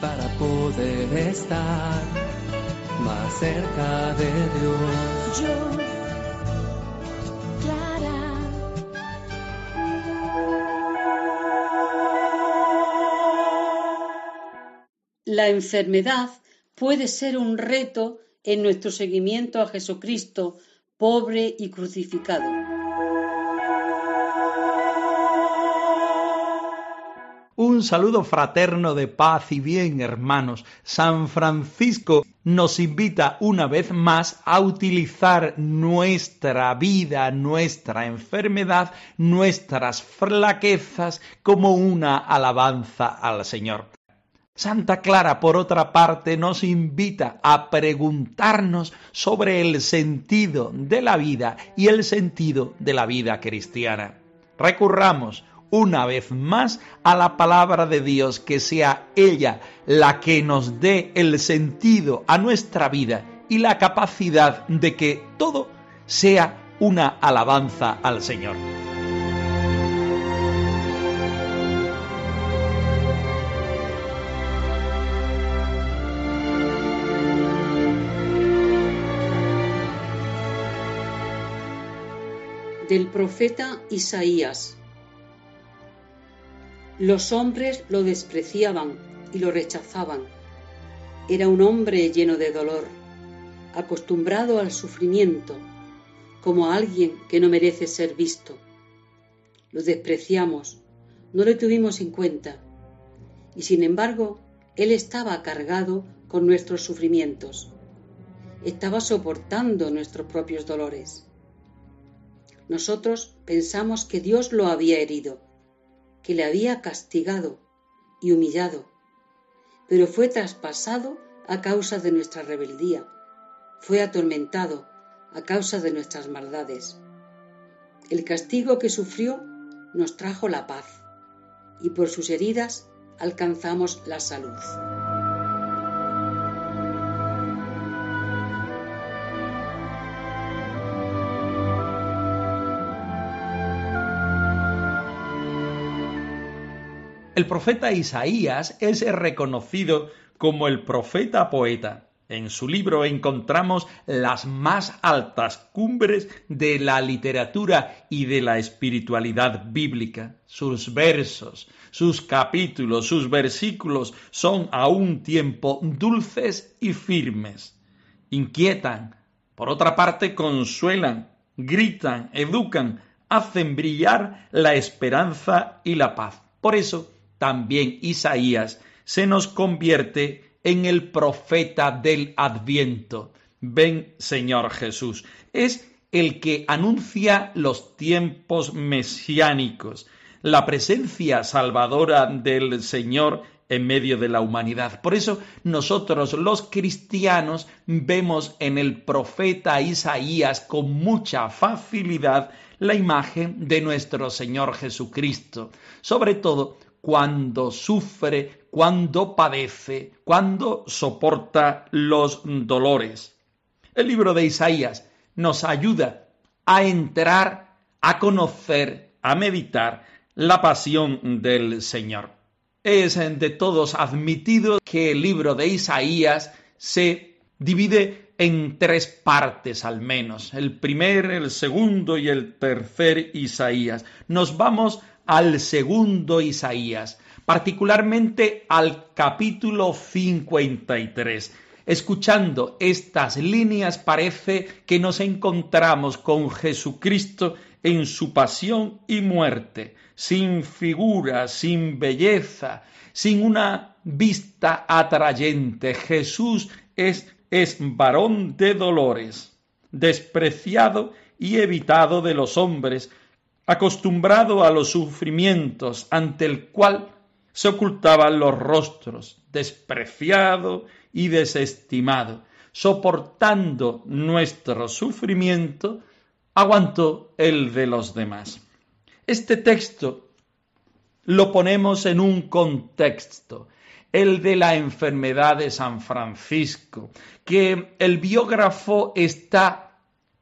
para poder estar más cerca de Dios. Yo, Clara. La enfermedad puede ser un reto en nuestro seguimiento a Jesucristo, pobre y crucificado. Un saludo fraterno de paz y bien, hermanos. San Francisco nos invita una vez más a utilizar nuestra vida, nuestra enfermedad, nuestras flaquezas como una alabanza al Señor. Santa Clara, por otra parte, nos invita a preguntarnos sobre el sentido de la vida y el sentido de la vida cristiana. Recurramos una vez más a la palabra de Dios, que sea ella la que nos dé el sentido a nuestra vida y la capacidad de que todo sea una alabanza al Señor. Del profeta Isaías. Los hombres lo despreciaban y lo rechazaban. Era un hombre lleno de dolor, acostumbrado al sufrimiento, como alguien que no merece ser visto. Lo despreciamos, no le tuvimos en cuenta, y sin embargo, él estaba cargado con nuestros sufrimientos. Estaba soportando nuestros propios dolores. Nosotros pensamos que Dios lo había herido, que le había castigado y humillado, pero fue traspasado a causa de nuestra rebeldía, fue atormentado a causa de nuestras maldades. El castigo que sufrió nos trajo la paz, y por sus heridas alcanzamos la salud. El profeta Isaías es reconocido como el profeta poeta. En su libro encontramos las más altas cumbres de la literatura y de la espiritualidad bíblica. Sus versos, sus capítulos, sus versículos son a un tiempo dulces y firmes. Inquietan, por otra parte consuelan, gritan, educan, hacen brillar la esperanza y la paz. Por eso, también Isaías se nos convierte en el profeta del adviento. Ven, Señor Jesús. Es el que anuncia los tiempos mesiánicos, la presencia salvadora del Señor en medio de la humanidad. Por eso nosotros los cristianos vemos en el profeta Isaías con mucha facilidad la imagen de nuestro Señor Jesucristo, sobre todo cuando sufre, cuando padece, cuando soporta los dolores. El libro de Isaías nos ayuda a entrar, a conocer, a meditar la pasión del Señor. Es de todos admitido que el libro de Isaías se divide en tres partes al menos, el primer, el segundo y el tercer Isaías. Nos vamos al segundo Isaías, particularmente al capítulo 53. Escuchando estas líneas parece que nos encontramos con Jesucristo en su pasión y muerte, sin figura, sin belleza, sin una vista atrayente. Jesús es, es varón de dolores, despreciado y evitado de los hombres, acostumbrado a los sufrimientos ante el cual se ocultaban los rostros, despreciado y desestimado, soportando nuestro sufrimiento, aguantó el de los demás. Este texto lo ponemos en un contexto, el de la enfermedad de San Francisco, que el biógrafo está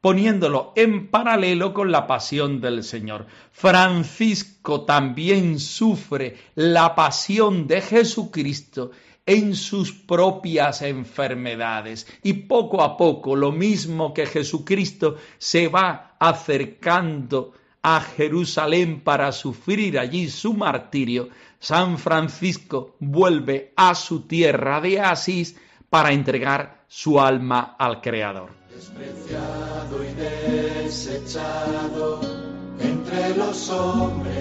poniéndolo en paralelo con la pasión del Señor. Francisco también sufre la pasión de Jesucristo en sus propias enfermedades y poco a poco, lo mismo que Jesucristo se va acercando a Jerusalén para sufrir allí su martirio, San Francisco vuelve a su tierra de Asís para entregar su alma al Creador despreciado y desechado entre los hombres.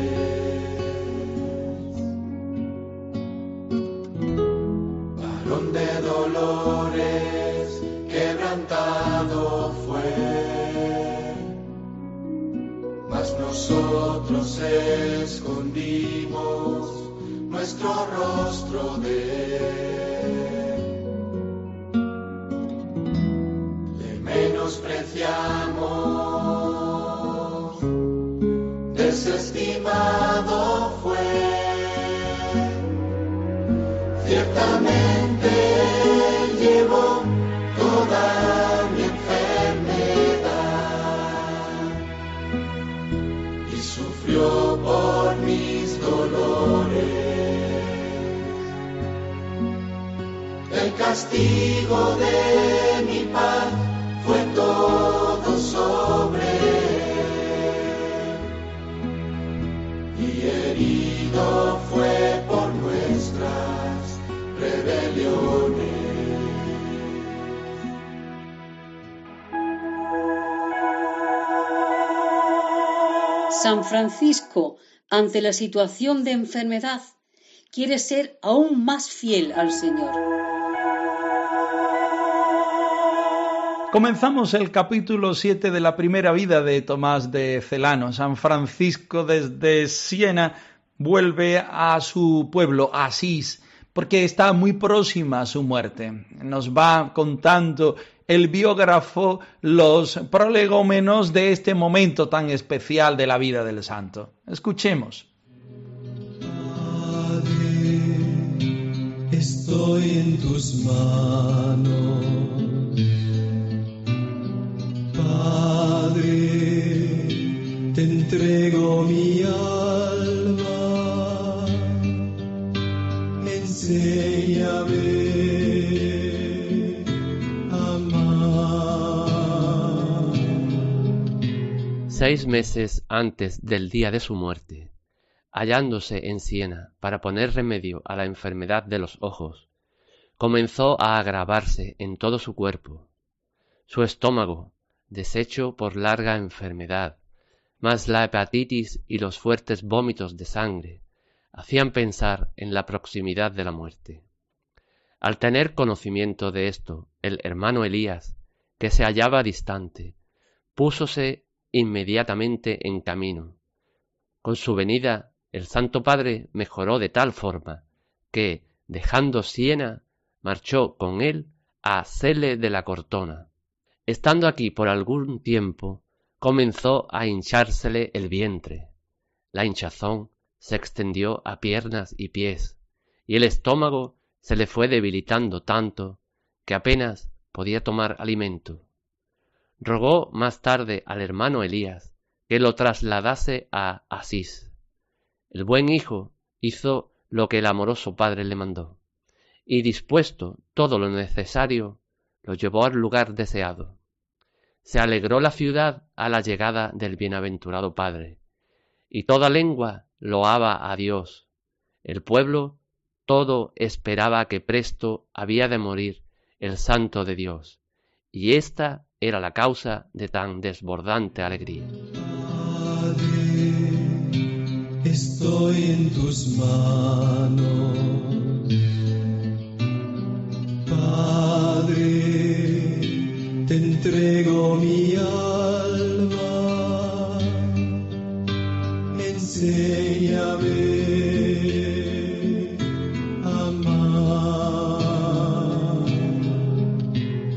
Varón de dolores, quebrantado fue, mas nosotros escondimos nuestro rostro de él. Ciertamente llevó toda mi enfermedad y sufrió por mis dolores. El castigo de mi paz fue todo sobre y herido San Francisco, ante la situación de enfermedad, quiere ser aún más fiel al Señor. Comenzamos el capítulo 7 de la primera vida de Tomás de Celano. San Francisco desde Siena vuelve a su pueblo, Asís, porque está muy próxima a su muerte. Nos va contando el biógrafo los prolegómenos de este momento tan especial de la vida del santo. Escuchemos. estoy en tus manos te entrego mi alma, Seis meses antes del día de su muerte, hallándose en Siena para poner remedio a la enfermedad de los ojos, comenzó a agravarse en todo su cuerpo. Su estómago, deshecho por larga enfermedad, mas la hepatitis y los fuertes vómitos de sangre hacían pensar en la proximidad de la muerte. Al tener conocimiento de esto, el hermano Elías, que se hallaba distante, púsose inmediatamente en camino. Con su venida, el Santo Padre mejoró de tal forma que, dejando Siena, marchó con él a Cele de la Cortona, Estando aquí por algún tiempo, comenzó a hinchársele el vientre. La hinchazón se extendió a piernas y pies, y el estómago se le fue debilitando tanto que apenas podía tomar alimento. Rogó más tarde al hermano Elías que lo trasladase a Asís. El buen hijo hizo lo que el amoroso padre le mandó, y dispuesto todo lo necesario, lo llevó al lugar deseado. Se alegró la ciudad a la llegada del bienaventurado Padre, y toda lengua loaba a Dios. El pueblo todo esperaba que presto había de morir el Santo de Dios, y esta era la causa de tan desbordante alegría. estoy en tus manos. Padre, te entrego mi alma,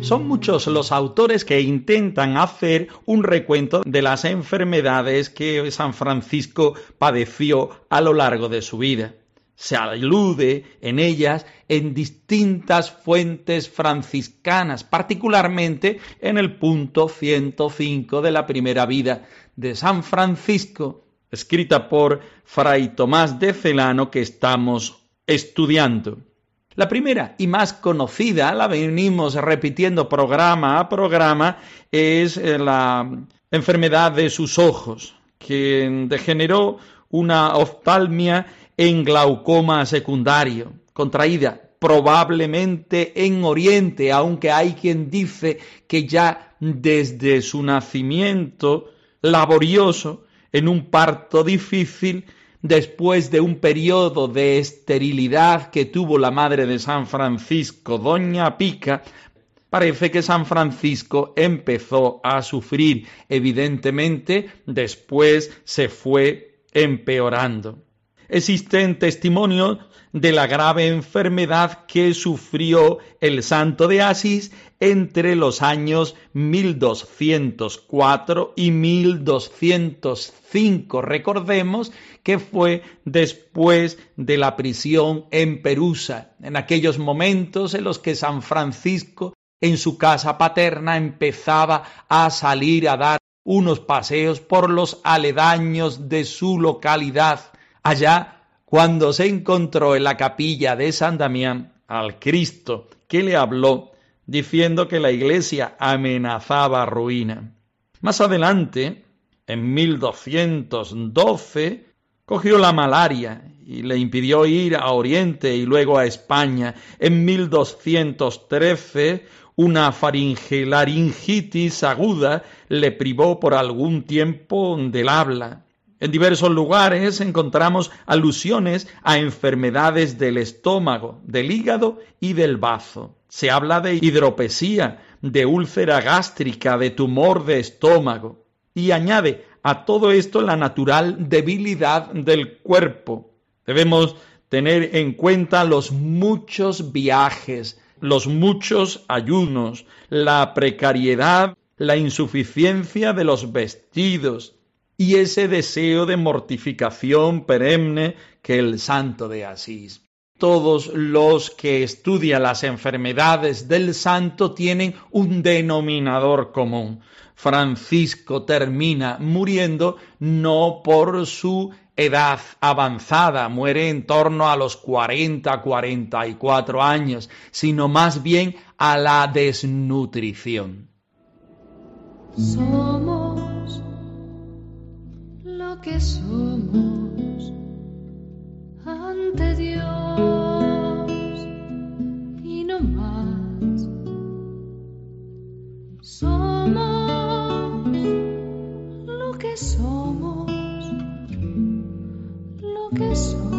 Son muchos los autores que intentan hacer un recuento de las enfermedades que San Francisco padeció a lo largo de su vida. Se alude en ellas en distintas fuentes franciscanas, particularmente en el punto 105 de la primera vida de San Francisco, escrita por Fray Tomás de Celano que estamos estudiando. La primera y más conocida, la venimos repitiendo programa a programa, es eh, la enfermedad de sus ojos, que degeneró una oftalmia en glaucoma secundario, contraída probablemente en Oriente, aunque hay quien dice que ya desde su nacimiento laborioso, en un parto difícil, después de un periodo de esterilidad que tuvo la madre de San Francisco, doña Pica, parece que San Francisco empezó a sufrir. Evidentemente, después se fue empeorando. Existen testimonios de la grave enfermedad que sufrió el santo de Asís entre los años 1204 y 1205. Recordemos que fue después de la prisión en Perusa, en aquellos momentos en los que San Francisco en su casa paterna empezaba a salir a dar unos paseos por los aledaños de su localidad. Allá cuando se encontró en la capilla de San Damián al Cristo que le habló diciendo que la iglesia amenazaba ruina. Más adelante, en 1212, cogió la malaria y le impidió ir a Oriente y luego a España. En 1213, una faringelaringitis aguda le privó por algún tiempo del habla. En diversos lugares encontramos alusiones a enfermedades del estómago, del hígado y del bazo. Se habla de hidropesía, de úlcera gástrica, de tumor de estómago. Y añade a todo esto la natural debilidad del cuerpo. Debemos tener en cuenta los muchos viajes, los muchos ayunos, la precariedad, la insuficiencia de los vestidos, y ese deseo de mortificación perenne que el santo de Asís. Todos los que estudian las enfermedades del santo tienen un denominador común. Francisco termina muriendo no por su edad avanzada, muere en torno a los 40, 44 años, sino más bien a la desnutrición. Que somos ante Dios y no más. Somos lo que somos, lo que somos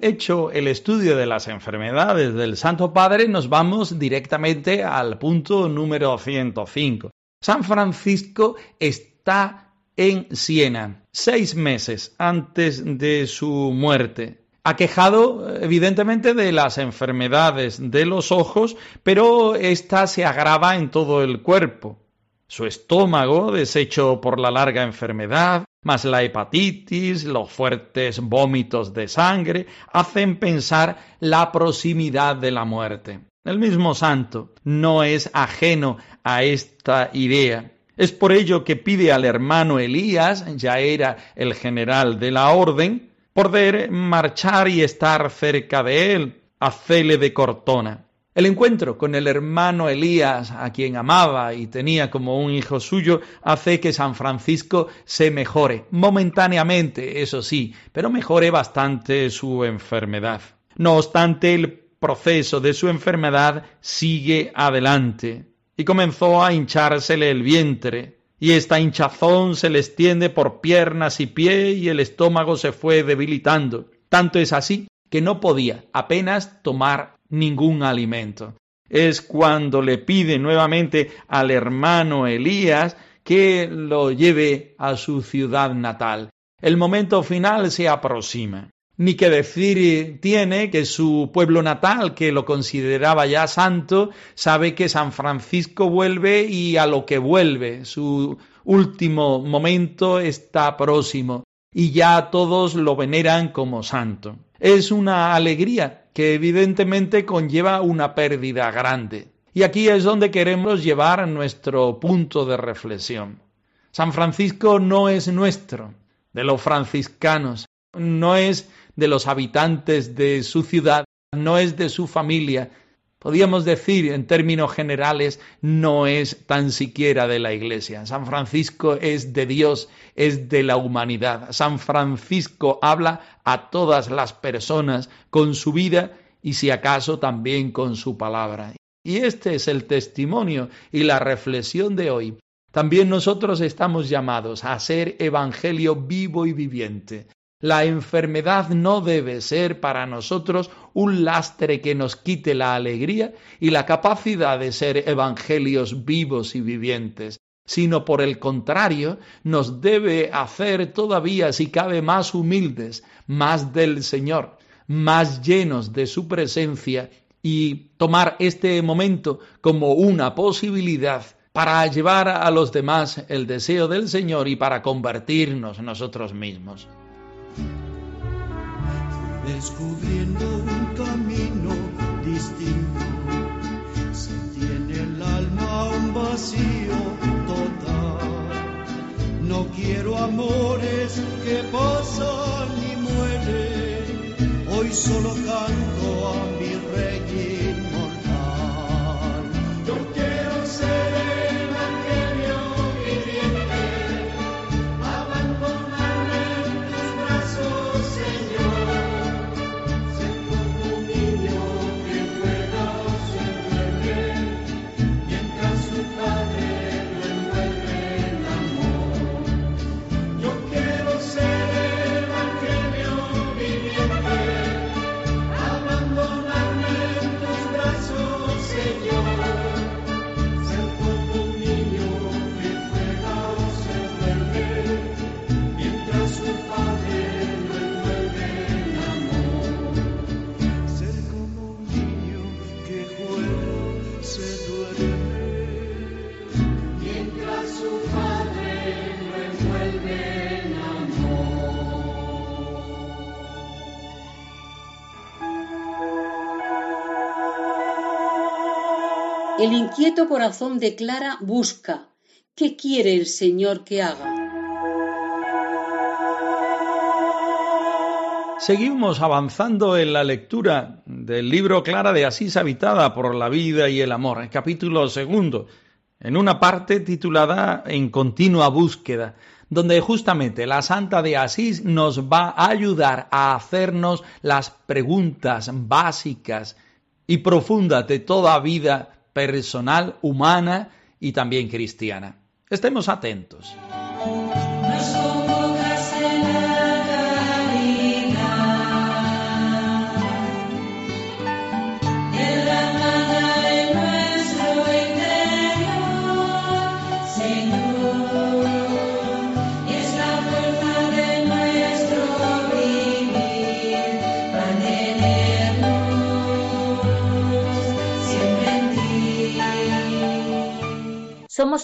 hecho el estudio de las enfermedades del Santo Padre, nos vamos directamente al punto número 105. San Francisco está en Siena, seis meses antes de su muerte aquejado evidentemente de las enfermedades de los ojos, pero ésta se agrava en todo el cuerpo. Su estómago, deshecho por la larga enfermedad, más la hepatitis, los fuertes vómitos de sangre, hacen pensar la proximidad de la muerte. El mismo santo no es ajeno a esta idea. Es por ello que pide al hermano Elías, ya era el general de la orden, poder marchar y estar cerca de él, a Cele de Cortona. El encuentro con el hermano Elías, a quien amaba y tenía como un hijo suyo, hace que San Francisco se mejore, momentáneamente, eso sí, pero mejore bastante su enfermedad. No obstante, el proceso de su enfermedad sigue adelante y comenzó a hinchársele el vientre, y esta hinchazón se le extiende por piernas y pie y el estómago se fue debilitando. Tanto es así que no podía apenas tomar ningún alimento. Es cuando le pide nuevamente al hermano Elías que lo lleve a su ciudad natal. El momento final se aproxima. Ni que decir tiene que su pueblo natal, que lo consideraba ya santo, sabe que San Francisco vuelve y a lo que vuelve. Su último momento está próximo y ya todos lo veneran como santo. Es una alegría que evidentemente conlleva una pérdida grande. Y aquí es donde queremos llevar nuestro punto de reflexión. San Francisco no es nuestro, de los franciscanos, no es de los habitantes de su ciudad, no es de su familia. Podríamos decir, en términos generales, no es tan siquiera de la Iglesia. San Francisco es de Dios, es de la humanidad. San Francisco habla a todas las personas con su vida y si acaso también con su palabra. Y este es el testimonio y la reflexión de hoy. También nosotros estamos llamados a ser evangelio vivo y viviente. La enfermedad no debe ser para nosotros un lastre que nos quite la alegría y la capacidad de ser evangelios vivos y vivientes, sino por el contrario nos debe hacer todavía, si cabe, más humildes, más del Señor, más llenos de su presencia y tomar este momento como una posibilidad para llevar a los demás el deseo del Señor y para convertirnos nosotros mismos descubriendo un camino distinto. Si tiene el alma un vacío total, no quiero amores que pasan y mueren. Hoy solo canto a mi rey El inquieto corazón de Clara busca. ¿Qué quiere el Señor que haga? Seguimos avanzando en la lectura del libro Clara de Asís habitada por la vida y el amor, capítulo segundo, en una parte titulada En continua búsqueda, donde justamente la Santa de Asís nos va a ayudar a hacernos las preguntas básicas y profundas de toda vida personal, humana y también cristiana. Estemos atentos.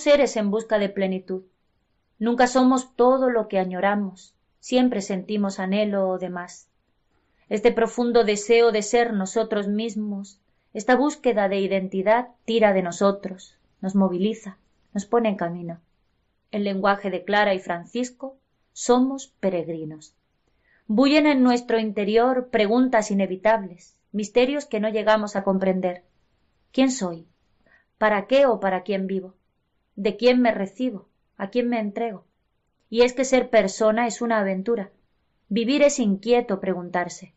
Seres en busca de plenitud. Nunca somos todo lo que añoramos, siempre sentimos anhelo o demás. Este profundo deseo de ser nosotros mismos, esta búsqueda de identidad tira de nosotros, nos moviliza, nos pone en camino. El lenguaje de Clara y Francisco, somos peregrinos. Bullen en nuestro interior preguntas inevitables, misterios que no llegamos a comprender. ¿Quién soy? ¿Para qué o para quién vivo? ¿De quién me recibo? ¿A quién me entrego? Y es que ser persona es una aventura. Vivir es inquieto preguntarse.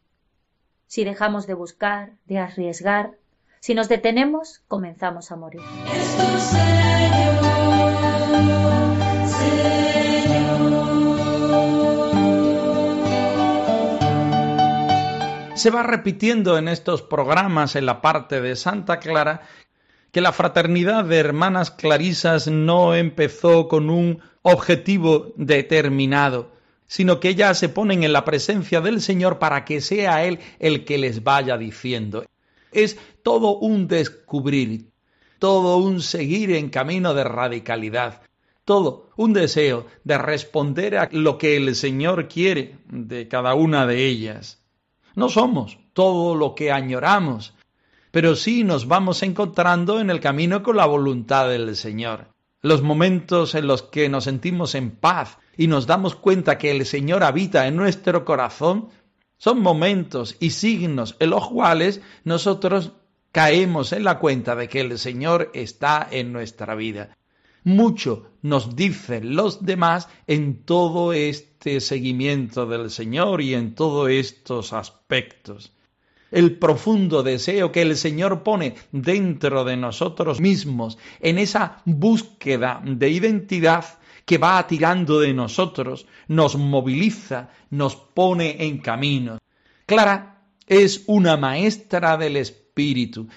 Si dejamos de buscar, de arriesgar, si nos detenemos, comenzamos a morir. Se va repitiendo en estos programas en la parte de Santa Clara que la fraternidad de hermanas clarisas no empezó con un objetivo determinado, sino que ellas se ponen en la presencia del Señor para que sea Él el que les vaya diciendo. Es todo un descubrir, todo un seguir en camino de radicalidad, todo un deseo de responder a lo que el Señor quiere de cada una de ellas. No somos todo lo que añoramos, pero sí nos vamos encontrando en el camino con la voluntad del Señor. Los momentos en los que nos sentimos en paz y nos damos cuenta que el Señor habita en nuestro corazón son momentos y signos en los cuales nosotros caemos en la cuenta de que el Señor está en nuestra vida. Mucho nos dicen los demás en todo este seguimiento del Señor y en todos estos aspectos el profundo deseo que el Señor pone dentro de nosotros mismos, en esa búsqueda de identidad que va tirando de nosotros, nos moviliza, nos pone en camino. Clara es una maestra del Espíritu.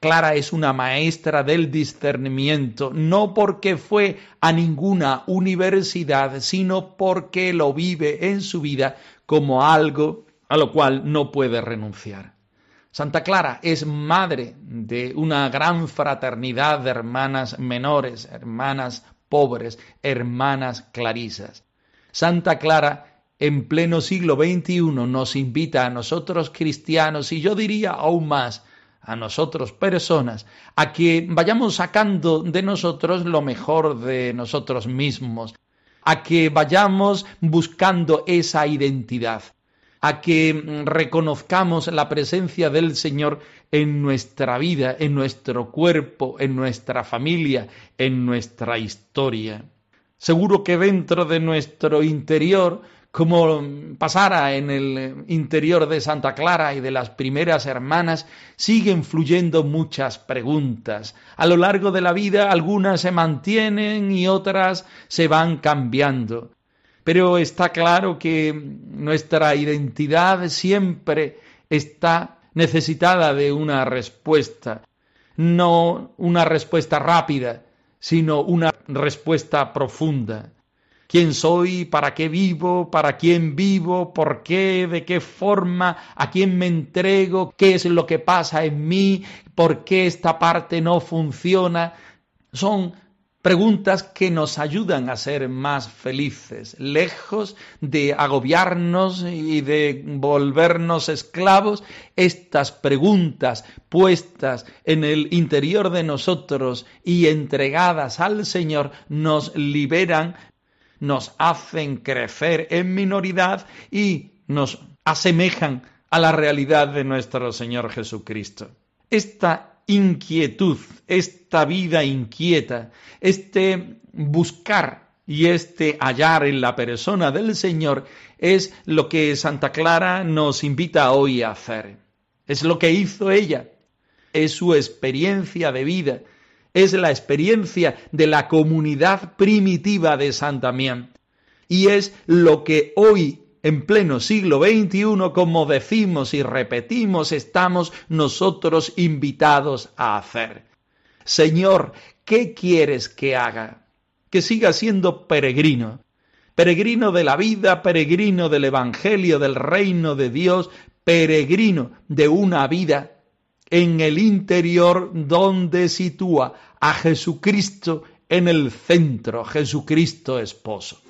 Clara es una maestra del discernimiento, no porque fue a ninguna universidad, sino porque lo vive en su vida como algo a lo cual no puede renunciar. Santa Clara es madre de una gran fraternidad de hermanas menores, hermanas pobres, hermanas clarisas. Santa Clara en pleno siglo XXI nos invita a nosotros cristianos y yo diría aún más a nosotros personas a que vayamos sacando de nosotros lo mejor de nosotros mismos, a que vayamos buscando esa identidad, a que mm, reconozcamos la presencia del Señor en nuestra vida, en nuestro cuerpo, en nuestra familia, en nuestra historia. Seguro que dentro de nuestro interior, como pasara en el interior de Santa Clara y de las primeras hermanas, siguen fluyendo muchas preguntas. A lo largo de la vida algunas se mantienen y otras se van cambiando pero está claro que nuestra identidad siempre está necesitada de una respuesta, no una respuesta rápida, sino una respuesta profunda. ¿Quién soy? ¿Para qué vivo? ¿Para quién vivo? ¿Por qué? ¿De qué forma? ¿A quién me entrego? ¿Qué es lo que pasa en mí? ¿Por qué esta parte no funciona? Son preguntas que nos ayudan a ser más felices, lejos de agobiarnos y de volvernos esclavos, estas preguntas puestas en el interior de nosotros y entregadas al Señor nos liberan, nos hacen crecer en minoridad y nos asemejan a la realidad de nuestro Señor Jesucristo. Esta inquietud, esta vida inquieta, este buscar y este hallar en la persona del Señor es lo que Santa Clara nos invita hoy a hacer. Es lo que hizo ella, es su experiencia de vida, es la experiencia de la comunidad primitiva de Santa Mian. Y es lo que hoy en pleno siglo XXI, como decimos y repetimos, estamos nosotros invitados a hacer. Señor, ¿qué quieres que haga? Que siga siendo peregrino, peregrino de la vida, peregrino del Evangelio, del reino de Dios, peregrino de una vida en el interior donde sitúa a Jesucristo en el centro, Jesucristo esposo.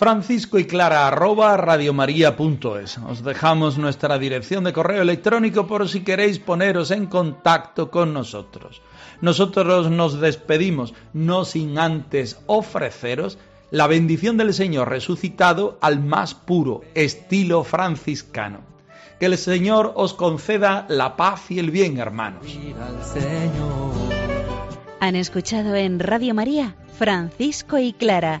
Francisco y clara arroba radiomaria.es. Os dejamos nuestra dirección de correo electrónico por si queréis poneros en contacto con nosotros. Nosotros nos despedimos, no sin antes ofreceros la bendición del Señor resucitado al más puro estilo franciscano. Que el Señor os conceda la paz y el bien, hermanos. Han escuchado en Radio María Francisco y Clara